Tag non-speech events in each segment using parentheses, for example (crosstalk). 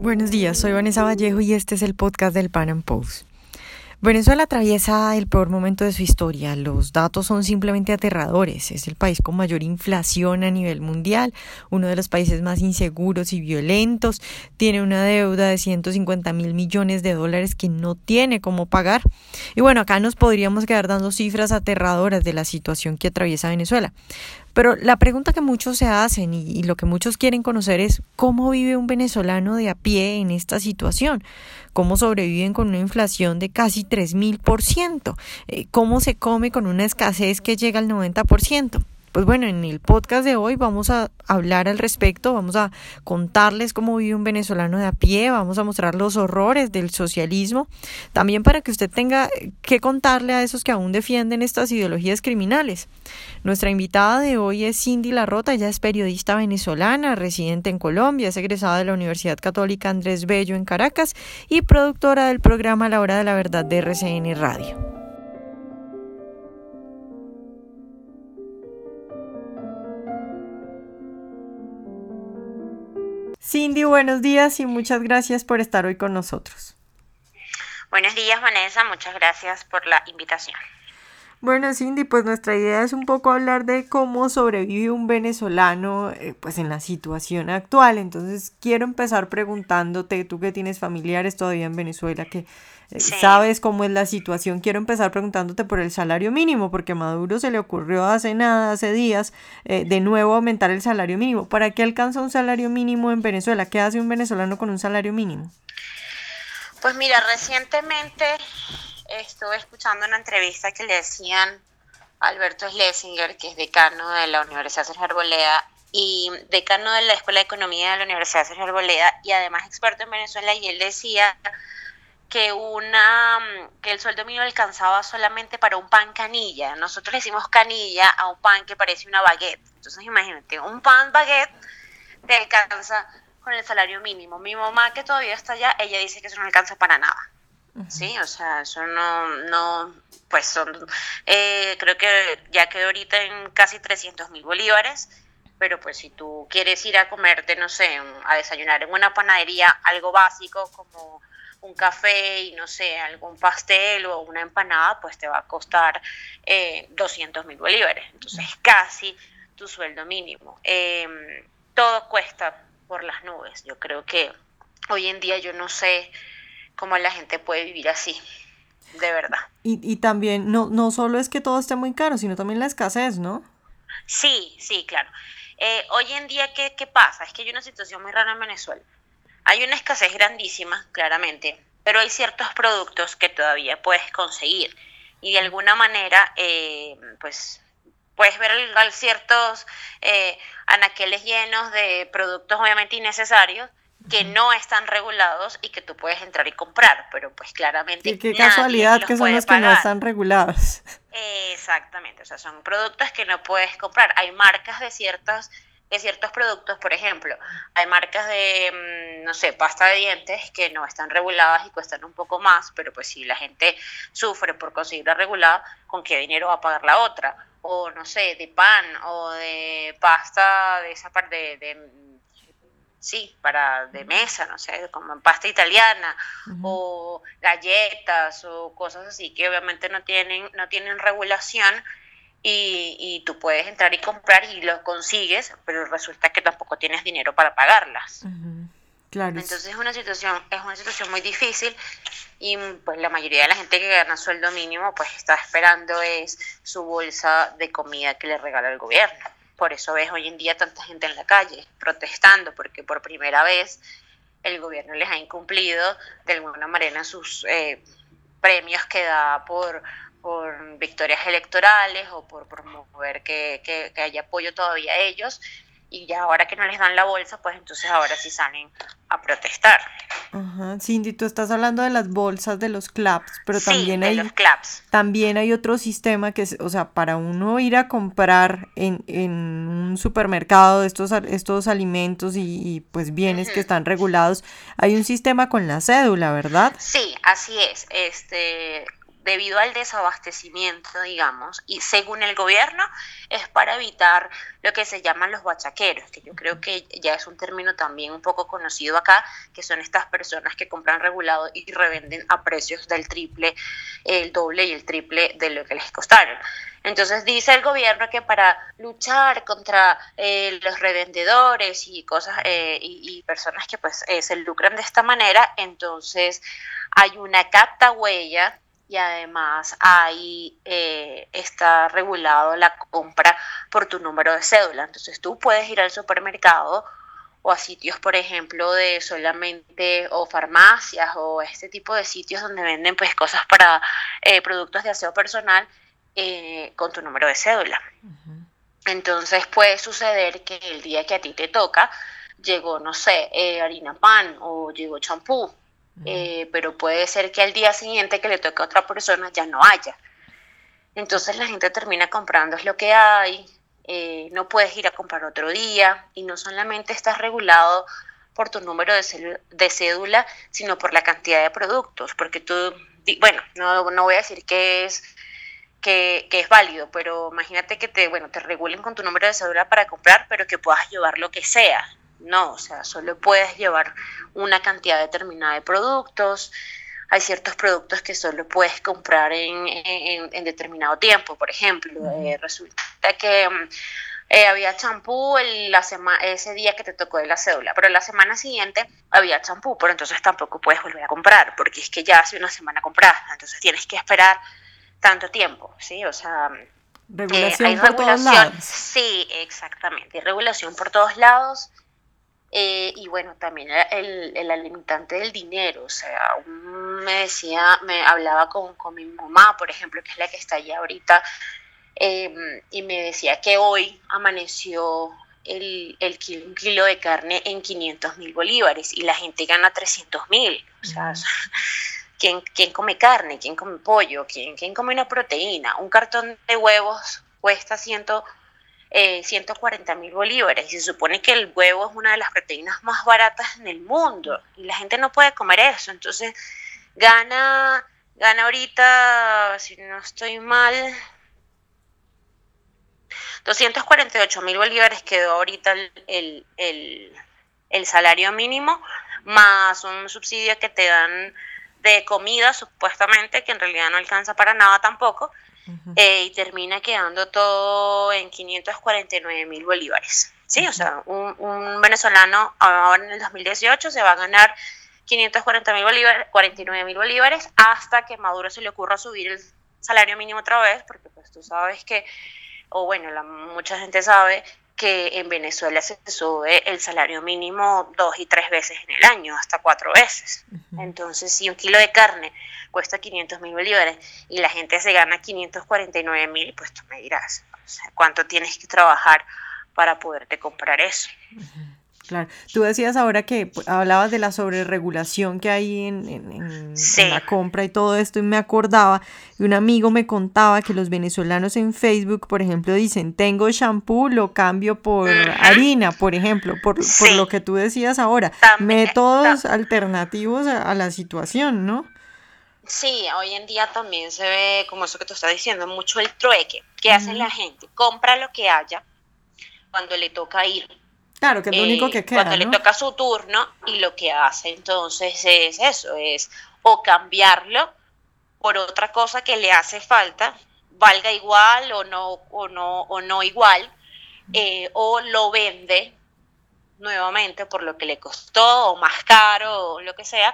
Buenos días, soy Vanessa Vallejo y este es el podcast del Pan Am Post. Venezuela atraviesa el peor momento de su historia. Los datos son simplemente aterradores. Es el país con mayor inflación a nivel mundial, uno de los países más inseguros y violentos. Tiene una deuda de 150 mil millones de dólares que no tiene cómo pagar. Y bueno, acá nos podríamos quedar dando cifras aterradoras de la situación que atraviesa Venezuela. Pero la pregunta que muchos se hacen y, lo que muchos quieren conocer es cómo vive un venezolano de a pie en esta situación, cómo sobreviven con una inflación de casi 3.000%, eh, cómo se come con una escasez que llega al 90%. Pues bueno, en el podcast de hoy vamos a hablar al respecto, vamos a contarles cómo vive un venezolano de a pie, vamos a mostrar los horrores del socialismo, también para que usted tenga que contarle a esos que aún defienden estas ideologías criminales. Nuestra invitada de hoy es Cindy Larrota, ella es periodista venezolana, residente en Colombia, es egresada de la Universidad Católica Andrés Bello en Caracas y productora del programa La Hora de la Verdad de RCN Radio. Cindy, buenos días y muchas gracias por estar hoy con nosotros. Buenos días, Vanessa, muchas gracias por la invitación. Bueno, Cindy, pues nuestra idea es un poco hablar de cómo sobrevive un venezolano eh, pues en la situación actual. Entonces, quiero empezar preguntándote, tú que tienes familiares todavía en Venezuela, que eh, sabes cómo es la situación, quiero empezar preguntándote por el salario mínimo, porque a Maduro se le ocurrió hace nada, hace días, eh, de nuevo aumentar el salario mínimo. ¿Para qué alcanza un salario mínimo en Venezuela? ¿Qué hace un venezolano con un salario mínimo? Pues mira, recientemente estuve escuchando una entrevista que le decían Alberto Schlesinger, que es decano de la Universidad Sergio Arboleda y decano de la Escuela de Economía de la Universidad Sergio Arboleda y además experto en Venezuela y él decía que una que el sueldo mínimo alcanzaba solamente para un pan canilla. Nosotros le decimos canilla a un pan que parece una baguette. Entonces imagínate, un pan baguette te alcanza con el salario mínimo. Mi mamá que todavía está allá, ella dice que eso no alcanza para nada. Sí, o sea, eso no, no pues son, eh, creo que ya quedó ahorita en casi 300 mil bolívares, pero pues si tú quieres ir a comerte, no sé, a desayunar en una panadería, algo básico como un café y no sé, algún pastel o una empanada, pues te va a costar eh, 200 mil bolívares. Entonces, casi tu sueldo mínimo. Em, todo cuesta por las nubes. Yo creo que hoy en día yo no sé cómo la gente puede vivir así, de verdad. Y, y también, no, no solo es que todo esté muy caro, sino también la escasez, ¿no? Sí, sí, claro. Eh, hoy en día, ¿qué, ¿qué pasa? Es que hay una situación muy rara en Venezuela. Hay una escasez grandísima, claramente, pero hay ciertos productos que todavía puedes conseguir y de alguna manera, eh, pues puedes ver ciertos eh, anaqueles llenos de productos obviamente innecesarios que no están regulados y que tú puedes entrar y comprar, pero pues claramente... Y qué casualidad que son los que no están regulados. Exactamente, o sea, son productos que no puedes comprar. Hay marcas de ciertos de ciertos productos, por ejemplo, hay marcas de, mm, no sé, pasta de dientes que no están reguladas y cuestan un poco más, pero pues si la gente sufre por conseguirla regulada, ¿con qué dinero va a pagar la otra? O no sé, de pan o de pasta de esa parte de, sí, para de mesa, no sé, como pasta italiana o galletas o cosas así que obviamente no tienen no tienen regulación y, y, tú puedes entrar y comprar y lo consigues, pero resulta que tampoco tienes dinero para pagarlas. Claro. Entonces es una situación, es una situación muy difícil y pues la mayoría de la gente que gana sueldo mínimo pues está esperando es su bolsa de comida que le regala el gobierno. Por eso ves hoy en día tanta gente en la calle protestando, porque por primera vez el gobierno les ha incumplido de alguna manera sus eh, premios que da por por victorias electorales o por promover que, que, haya apoyo todavía a ellos y ya ahora que no les dan la bolsa, pues entonces ahora sí salen a protestar. Ajá, Cindy, tú estás hablando de las bolsas de los CLAPS, pero también hay los CLAPS. también hay otro sistema que es, o sea, para uno ir a comprar en, en un supermercado estos, estos alimentos y, pues bienes que están regulados, hay un sistema con la cédula, ¿verdad? Sí, así es. Este debido al desabastecimiento, digamos, y según el gobierno es para evitar lo que se llaman los bachaqueros, que yo creo que ya es un término también un poco conocido acá, que son estas personas que compran regulado y revenden a precios del triple, el doble y el triple de lo que les costaron. Entonces dice el gobierno que para luchar contra eh, los revendedores y cosas eh, y, personas que pues eh, se lucran de esta manera, entonces hay una capta huella y además ahí está regulado la compra por tu número de cédula. Entonces tú puedes ir al supermercado o a sitios, por ejemplo, de solamente o farmacias o este tipo de sitios donde venden pues cosas para productos de aseo personal eh, con tu número de cédula. Entonces puede suceder que el día que a ti te toca llegó, no sé, eh, harina pan o llegó champú, eh, pero puede ser que al día siguiente que le toque a otra persona ya no haya. Entonces la gente termina comprando lo que hay, no puedes ir a comprar otro día y no solamente estás regulado por tu número de, de cédula, sino por la cantidad de productos, porque tú, bueno, no, no voy a decir que es que, es válido, pero imagínate que te, bueno, te regulen con tu número de cédula para comprar, pero que puedas llevar lo que sea. No, o sea, solo puedes llevar una cantidad determinada de productos. Hay ciertos productos que solo puedes comprar en, en, determinado tiempo. Por ejemplo, eh, resulta que mm, eh, había champú la ese día que te tocó de la cédula, pero la semana siguiente había champú, pero entonces tampoco puedes volver a comprar, porque es que ya hace una semana compraste, entonces tienes que esperar tanto tiempo, ¿sí? O sea, regulación eh, por todos lados. Sí, exactamente, regulación por todos lados. Eh, y bueno, también el, el, limitante del dinero, o sea, me decía, me hablaba con, con, mi mamá, por ejemplo, que es la que está allá ahorita, em, y me decía que hoy amaneció el, el kilo, un kilo de carne en 500 mil bolívares y la gente gana 300 mil, o sea, (laughs) ¿Quién, come carne? ¿Quién come pollo? ¿Quién, ¿Quién come una proteína? Un cartón de huevos cuesta ciento, 140 eh, mil bolívares y se supone que el huevo es una de las proteínas más baratas en el mundo y la gente no puede comer eso. Entonces, gana, gana ahorita, si no estoy mal, 248 mil bolívares quedó ahorita el, el salario mínimo, más un subsidio que te dan de comida, supuestamente, que en realidad no alcanza para nada tampoco, eh, y termina quedando todo en 549 mil bolívares. Sí, o sea, un, venezolano ahora en el 2018 se va a ganar 540 mil bolívares, 49 mil bolívares, hasta que Maduro se le ocurra subir el salario mínimo otra vez, porque pues tú sabes que, o bueno, la, mucha gente sabe que en Venezuela se sube el salario mínimo dos y tres veces en el año, hasta cuatro veces. Entonces, si un kilo de carne cuesta 500 mil bolívares y la gente se gana 549 mil, pues tú me dirás, ¿cuánto tienes que trabajar para poderte comprar eso? Claro, tú decías ahora que pues, hablabas de la sobreregulación que hay en, la compra y todo esto, y me acordaba, y un amigo me contaba que los venezolanos en Facebook, por ejemplo, dicen, tengo shampoo, lo cambio por harina, por ejemplo, por, lo que tú decías ahora, métodos alternativos a, la situación, ¿no? Sí, hoy en día también se ve, como eso que tú estás diciendo, mucho el trueque. ¿Qué hace la gente? Compra lo que haya cuando le toca ir Claro, que es lo único que eh, queda. Cuando le toca su turno y lo que hace entonces es eso, es o cambiarlo por otra cosa que le hace falta, valga igual o no, o no, o no igual, eh, o lo vende nuevamente por lo que le costó o más caro o lo que sea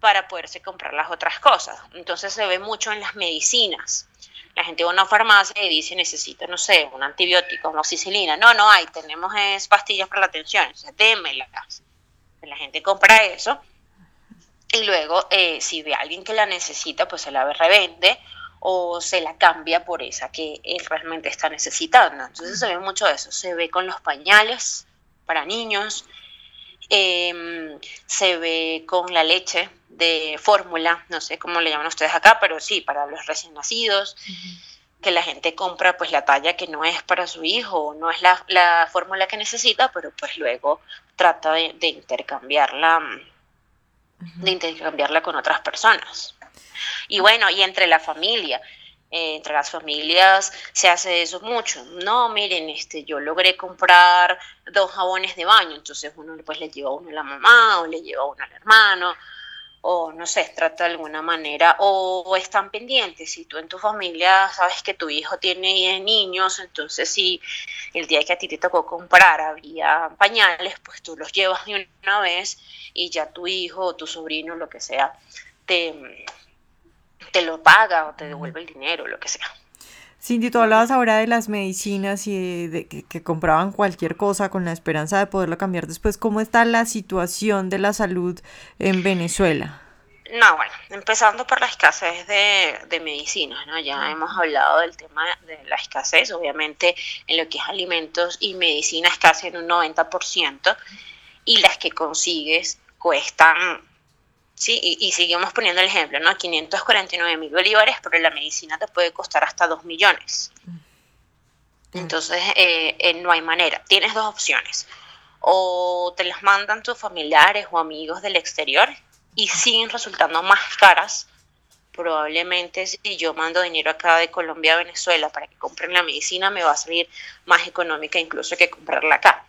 para poderse comprar las otras cosas. Entonces se ve mucho en las medicinas la gente va a una farmacia y dice necesito, no sé, un antibiótico, amoxicilina. No, no hay, tenemos es pastillas para la atención, o sea, démelas. La gente compra eso y luego eh, si ve a alguien que la necesita, pues se la revende o se la cambia por esa que él realmente está necesitando. Entonces se ve mucho eso, se ve con los pañales para niños, Em, se ve con la leche de fórmula, no sé cómo le llaman ustedes acá, pero sí, para los recién nacidos, que la gente compra pues la talla que no es para su hijo, no es la, fórmula que necesita, pero pues luego trata de, intercambiarla, de intercambiarla con otras personas. Y bueno, y entre la familia, eh, entre las familias se hace eso mucho. No, miren, este, yo logré comprar dos jabones de baño, entonces uno pues le lleva uno a la mamá o le lleva uno al hermano o no sé, trata de alguna manera, o, están pendientes. Si tú en tu familia sabes que tu hijo tiene niños, entonces si el día que a ti te tocó comprar había pañales, pues tú los llevas de una vez y ya tu hijo o tu sobrino, lo que sea, te, te lo paga o te devuelve el dinero, lo que sea. Cindy, tú hablabas ahora de las medicinas y de que, compraban cualquier cosa con la esperanza de poderlo cambiar después. ¿Cómo está la situación de la salud en Venezuela? No, bueno, empezando por la escasez de, de medicinas, ¿no? Ya hemos hablado del tema de la escasez, obviamente en lo que es alimentos y medicinas casi en un 90%, y las que consigues cuestan Sí, y, seguimos poniendo el ejemplo, ¿no? 549 mil bolívares, pero la medicina te puede costar hasta 2 millones. Entonces, eh, eh, no hay manera. Tienes dos opciones. O te las mandan tus familiares o amigos del exterior y siguen resultando más caras. Probablemente si yo mando dinero acá de Colombia a Venezuela para que compren la medicina, me va a salir más económica incluso que comprarla acá.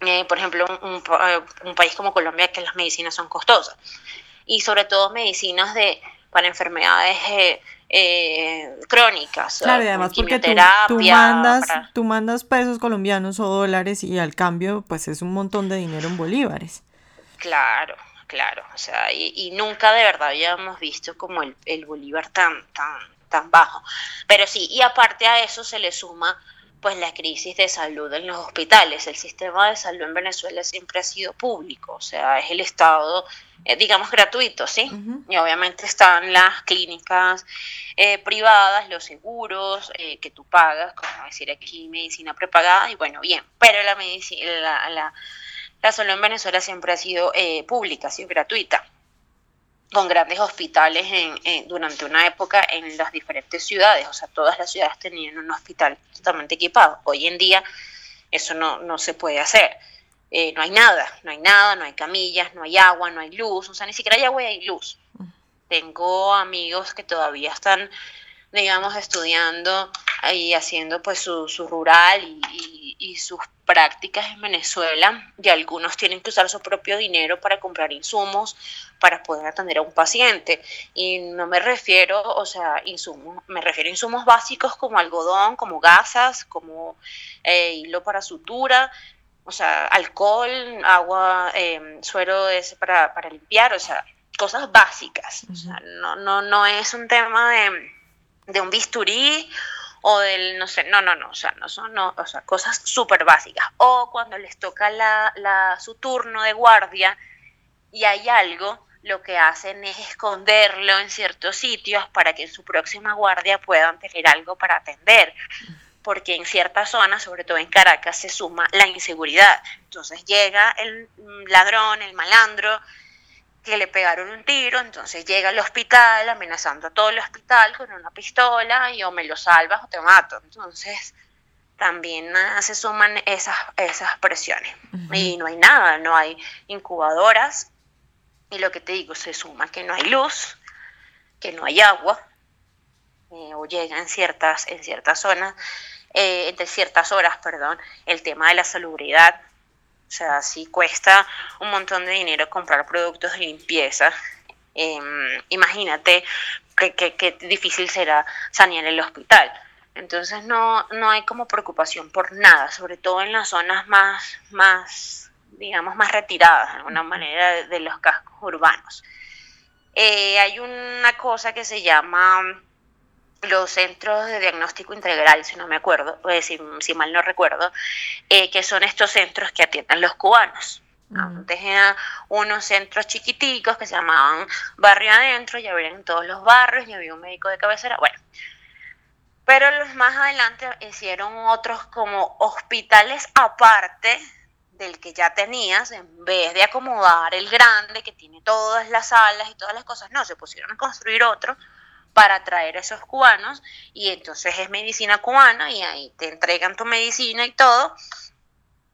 Eh, por ejemplo, eh, un, país como Colombia, que las medicinas son costosas. Y sobre todo medicinas de para enfermedades eh, crónicas. Claro, y además porque tú, mandas, tú mandas pesos colombianos o dólares y al cambio pues es un montón de dinero en bolívares. Claro, claro. O sea, y, nunca de verdad habíamos visto como el, el bolívar tan, tan, tan bajo. Pero sí, y aparte a eso se le suma pues la crisis de salud en los hospitales. El sistema de salud en Venezuela siempre ha sido público, o sea, es el Estado, eh, digamos, gratuito, ¿sí? Y obviamente están las clínicas eh, privadas, los seguros eh, que tú pagas, como decir aquí medicina prepagada, y bueno, bien, pero la, medicina, la, la, la salud en Venezuela siempre ha sido pública, ha sido gratuita con grandes hospitales en, durante una época en las diferentes ciudades, o sea, todas las ciudades tenían un hospital totalmente equipado. Hoy en día eso no, no se puede hacer. Eh, no hay nada, no hay nada, no hay camillas, no hay agua, no hay luz, o sea, ni siquiera hay agua y hay luz. Tengo amigos que todavía están, digamos, estudiando y haciendo pues su, su rural y sus prácticas en Venezuela y algunos tienen que usar su propio dinero para comprar insumos para poder atender a un paciente. Y no me refiero, o sea, insumos, me refiero a insumos básicos como algodón, como gasas, como eh, hilo para sutura, o sea, alcohol, agua, em, suero ese para, para, limpiar, o sea, cosas básicas. O sea, no, no, no es un tema de, de un bisturí o del, no sé, no, no, no, o sea, no son, no, o sea, cosas súper básicas. O cuando les toca la, la, su turno de guardia y hay algo, lo que hacen es esconderlo en ciertos sitios para que en su próxima guardia puedan tener algo para atender. Porque en ciertas zonas, sobre todo en Caracas, se suma la inseguridad. Entonces llega el ladrón, el malandro, que le pegaron un tiro, entonces llega al hospital amenazando a todo el hospital con una pistola y o me lo salvas o te mato. Entonces también ah, se suman esas, esas presiones. Y no hay nada, no hay incubadoras. Y lo que te digo, se suma que no hay luz, que no hay agua, eh, o llega en ciertas, en ciertas zonas, eh, entre ciertas horas, perdón, el tema de la salubridad o sea, si cuesta un montón de dinero comprar productos de limpieza, em, imagínate qué difícil será sanear el hospital. Entonces no, no hay como preocupación por nada, sobre todo en las zonas más, más digamos, más retiradas de alguna manera de, los cascos urbanos. Eh, hay una cosa que se llama los centros de diagnóstico integral, si no me acuerdo, pues, si, mal no recuerdo, eh, que son estos centros que atienden los cubanos. Antes eran unos centros chiquiticos que se llamaban barrio adentro, ya había en todos los barrios, y había un médico de cabecera, bueno. Pero los más adelante hicieron otros como hospitales aparte del que ya tenías, en vez de acomodar el grande que tiene todas las salas y todas las cosas, no, se pusieron a construir otro para traer a esos cubanos y entonces es medicina cubana y ahí te entregan tu medicina y todo.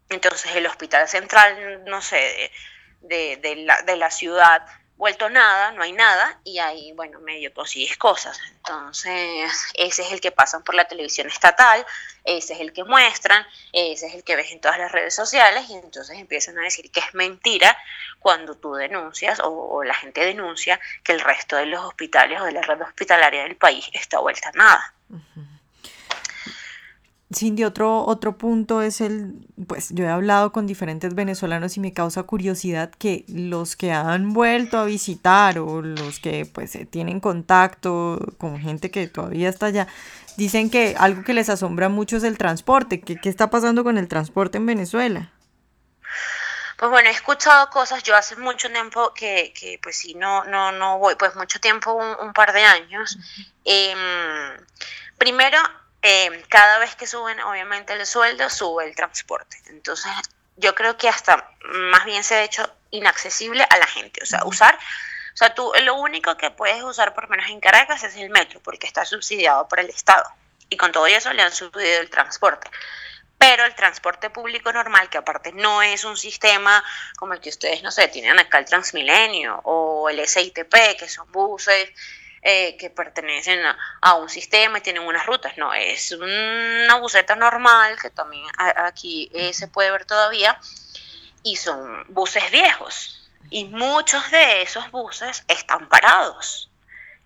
Entonces el hospital central, no sé, de, de, la, de la ciudad vuelto nada, no hay nada, y ahí, bueno, medio consigues cosas. Entonces, ese es el que pasan por la televisión estatal, ese es el que muestran, ese es el que ves en todas las redes sociales, y entonces empiezan a decir que es mentira cuando tú denuncias o, la gente denuncia que el resto de los hospitales o de la red hospitalaria del país está vuelta nada. Cindy, otro, otro punto es el, pues yo he hablado con diferentes venezolanos y me causa curiosidad que los que han vuelto a visitar o los que pues eh, tienen contacto con gente que todavía está allá, dicen que algo que les asombra mucho es el transporte. ¿Qué, qué está pasando con el transporte en Venezuela? Pues bueno, he escuchado cosas, yo hace mucho tiempo que, que pues sí, no, no, no voy, pues mucho tiempo, un, par de años. Em, primero, Em, cada vez que suben obviamente el sueldo, sube el transporte. Entonces, yo creo que hasta más bien se ha hecho inaccesible a la gente. O sea, usar, o sea, tú lo único que puedes usar por menos en Caracas es el metro, porque está subsidiado por el Estado. Y con todo eso le han subido el transporte. Pero el transporte público normal, que aparte no es un sistema como el que ustedes, no sé, tienen acá el Transmilenio o el SITP, que son buses eh, que pertenecen a, un sistema y tienen unas rutas, no, es una buseta normal que también aquí eh, se puede ver todavía. Y son buses viejos. Y muchos de esos buses están parados.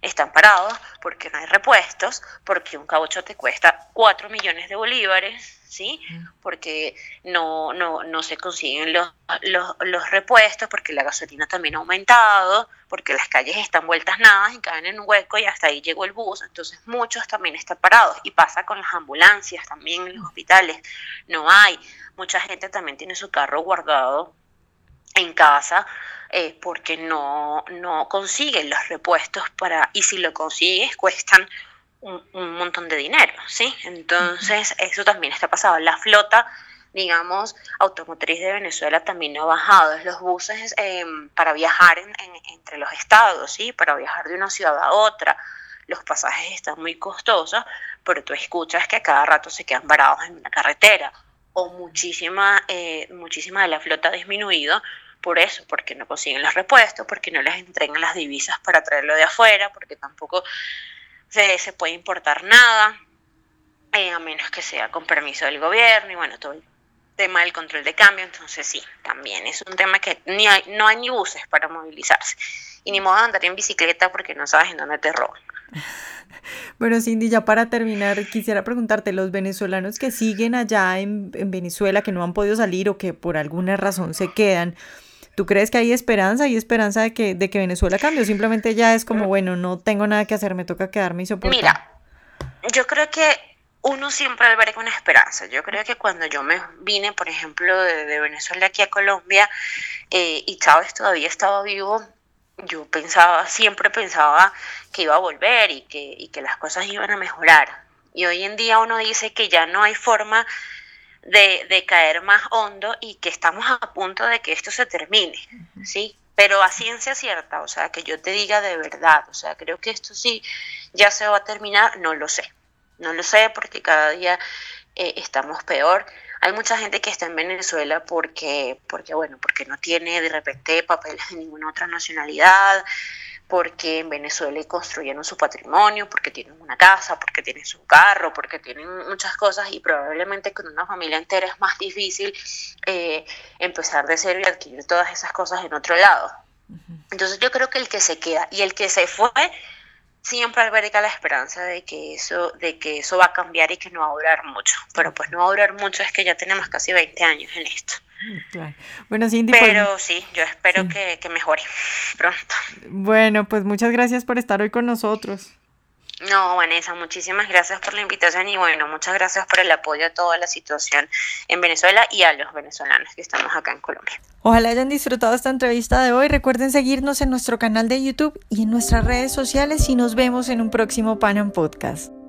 Están parados porque no hay repuestos, porque un caucho te cuesta 4 millones de bolívares, ¿sí? Porque no, no, no se consiguen los, los, repuestos, porque la gasolina también ha aumentado, porque las calles están vueltas nada y caen en un hueco y hasta ahí llegó el bus, entonces muchos también están parados y pasa con las ambulancias también en los hospitales, no hay, mucha gente también tiene su carro guardado en casa eh, porque no, no consiguen los repuestos para, y si lo consigues cuestan un, montón de dinero, ¿sí? Entonces, eso también está pasado. La flota, digamos, automotriz de Venezuela también ha bajado. Los buses em, para viajar entre los estados, ¿sí? Para viajar de una ciudad a otra. Los pasajes están muy costosos, pero tú escuchas que a cada rato se quedan varados en una carretera. O muchísima, eh, muchísima de la flota ha disminuido por eso, porque no consiguen los repuestos, porque no les entregan las divisas para traerlo de afuera, porque tampoco se, puede importar nada, eh, a menos que sea con permiso del gobierno y bueno, todo el tema del control de cambio, entonces sí, también es un tema que ni hay, no hay ni buses para movilizarse y ni modo de andar en bicicleta porque no sabes en dónde te roban. (laughs) Bueno, Cindy, ya para terminar, quisiera preguntarte, los venezolanos que siguen allá en, en Venezuela, que no han podido salir o que por alguna razón se quedan, ¿Tú crees que hay esperanza? ¿Hay esperanza de que, de que Venezuela cambie? ¿O simplemente ya es como, bueno, no tengo nada que hacer, me toca quedarme y soportar? Mira, yo creo que uno siempre alberga una esperanza. Yo creo que cuando yo me vine, por ejemplo, de, Venezuela aquí a Colombia eh, y Chávez todavía estaba vivo, yo pensaba, siempre pensaba que iba a volver y que, y que las cosas iban a mejorar. Y hoy en día uno dice que ya no hay forma de, caer más hondo y que estamos a punto de que esto se termine, ¿sí? Pero a ciencia cierta, o sea, que yo te diga de verdad, o sea, creo que esto sí ya se va a terminar, no lo sé, no lo sé porque cada día eh, estamos peor. Hay mucha gente que está en Venezuela porque, porque, bueno, porque no tiene de repente papeles de ninguna otra nacionalidad, porque en Venezuela construyeron su patrimonio, porque tienen una casa, porque tienen su carro, porque tienen muchas cosas y probablemente con una familia entera es más difícil eh, empezar de cero y adquirir todas esas cosas en otro lado. Entonces yo creo que el que se queda y el que se fue siempre alberga la esperanza de que eso de que eso va a cambiar y que no va a durar mucho, pero pues no va a durar mucho es que ya tenemos casi 20 años en esto. Bueno, Cindy. Pues, Pero sí, yo espero que, que, mejore pronto. Bueno, pues muchas gracias por estar hoy con nosotros. No, Vanessa, muchísimas gracias por la invitación y bueno, muchas gracias por el apoyo a toda la situación en Venezuela y a los venezolanos que estamos acá en Colombia. Ojalá hayan disfrutado esta entrevista de hoy. Recuerden seguirnos en nuestro canal de YouTube y en nuestras redes sociales y nos vemos en un próximo Panam Podcast.